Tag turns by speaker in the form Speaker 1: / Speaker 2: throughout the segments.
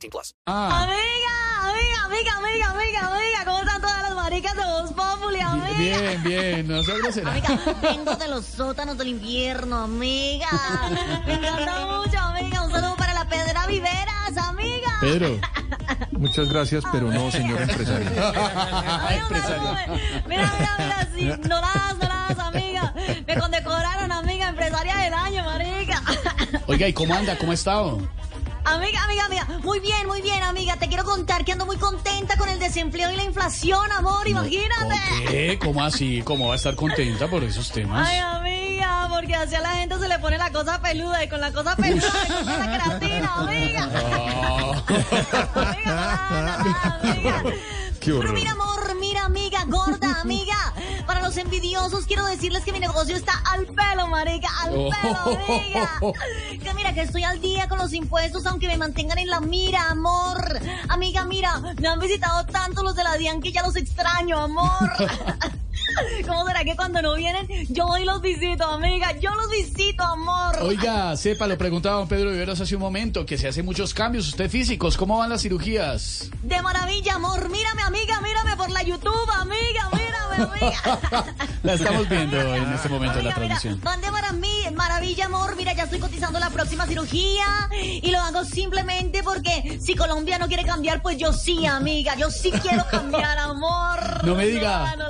Speaker 1: 18 plus.
Speaker 2: Amiga, amiga, amiga, amiga, amiga, amiga, ¿cómo están todas las maricas de Voz Populi, amiga?
Speaker 3: Bien, bien, no seas grosera.
Speaker 2: Amiga, vengo de los sótanos del infierno, amiga. Me encanta mucho, amiga. Un saludo para la Pedra Viveras, amiga.
Speaker 3: Pedro,
Speaker 4: Muchas gracias, pero no, señor empresario.
Speaker 2: Saludo. Mira, mira, mira, sí, no las, no las, amiga. Me condecoraron, amiga, empresaria del año, marica.
Speaker 3: oiga, ¿y cómo anda? ¿Cómo ha estado?
Speaker 2: Amiga, amiga, amiga, muy bien, muy bien, amiga. Te quiero contar que ando muy contenta con el desempleo y la inflación, amor, imagínate.
Speaker 3: ¿Qué? ¿Cómo así? ¿Cómo va a estar contenta por esos temas?
Speaker 2: Ay, amiga, porque así a la gente se le pone la cosa peluda y con la cosa peluda la queratina, amiga.
Speaker 3: Ah.
Speaker 2: Amiga, amiga.
Speaker 4: Qué
Speaker 2: Pero
Speaker 4: horror.
Speaker 2: mira, amor, envidiosos quiero decirles que mi negocio está al pelo, marica, al pelo, amiga. Que mira, que estoy al día con los impuestos, aunque me mantengan en la mira, amor. Amiga, mira, me han visitado tanto los de la DIAN que ya los extraño, amor. ¿Cómo será que cuando no vienen, yo voy y los visito, amiga? Yo los visito, amor.
Speaker 3: Oiga, sepa, lo preguntaba don Pedro Viveros hace un momento, que se hace muchos cambios, usted físicos, ¿cómo van las cirugías?
Speaker 2: De maravilla, amor. Mírame La
Speaker 3: estamos viendo en este momento en la
Speaker 2: Oiga, mira,
Speaker 3: transmisión.
Speaker 2: van de maravilla, maravilla, amor. Mira, ya estoy cotizando la próxima cirugía y lo hago simplemente porque si Colombia no quiere cambiar, pues yo sí, amiga. Yo sí quiero cambiar, amor.
Speaker 3: No me diga.
Speaker 2: no.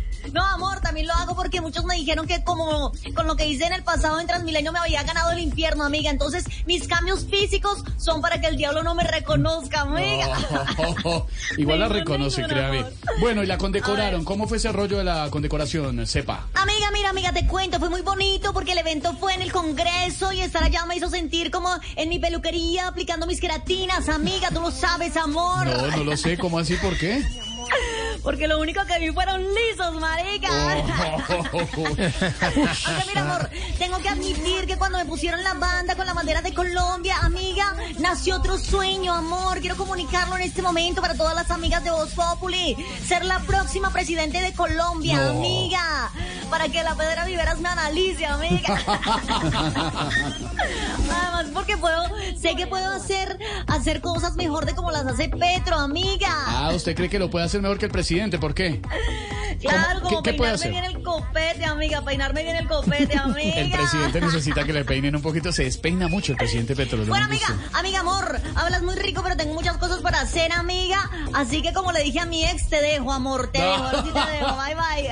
Speaker 2: No, amor, también lo hago porque muchos me dijeron que como con lo que hice en el pasado en Transmilenio me había ganado el infierno, amiga. Entonces, mis cambios físicos son para que el diablo no me reconozca, amiga.
Speaker 3: Igual la reconoce, créame. Bueno, y la condecoraron, ¿cómo fue ese rollo de la condecoración? Sepa.
Speaker 2: Amiga, mira, amiga, te cuento, fue muy bonito porque el evento fue en el Congreso y estar allá me hizo sentir como en mi peluquería aplicando mis queratinas, amiga, tú lo sabes, amor.
Speaker 3: No, no lo sé, ¿cómo así? ¿Por qué?
Speaker 2: Porque lo único que vi fueron lisos, marica. Aunque mira, amor, tengo que admitir que cuando me pusieron la banda con la bandera de Colombia, amiga, nació otro sueño, amor. Quiero comunicarlo en este momento para todas las amigas de Voz Populi. Ser la próxima presidente de Colombia,
Speaker 3: No.
Speaker 2: amiga. Para que la Pedra Viveras me analice, amiga. Además, porque puedo, sé que puedo hacer, hacer cosas mejor de como las hace Petro, amiga.
Speaker 3: Ah, ¿usted cree que lo puede hacer mejor que el presidente? ¿Por qué?
Speaker 2: Claro, como
Speaker 3: ¿Qué- qué puede
Speaker 2: peinarme
Speaker 3: hacer?
Speaker 2: bien el copete, amiga, peinarme bien el copete, amiga.
Speaker 3: El presidente necesita que le peinen un poquito. Se despeina mucho el presidente Petro.
Speaker 2: Bueno, amiga,
Speaker 3: visto.
Speaker 2: amiga, amor, hablas muy rico, pero tengo muchas cosas para hacer, amiga. Así que como le dije a mi ex, te dejo, amor, te dejo, ahora sí te dejo, bye, bye.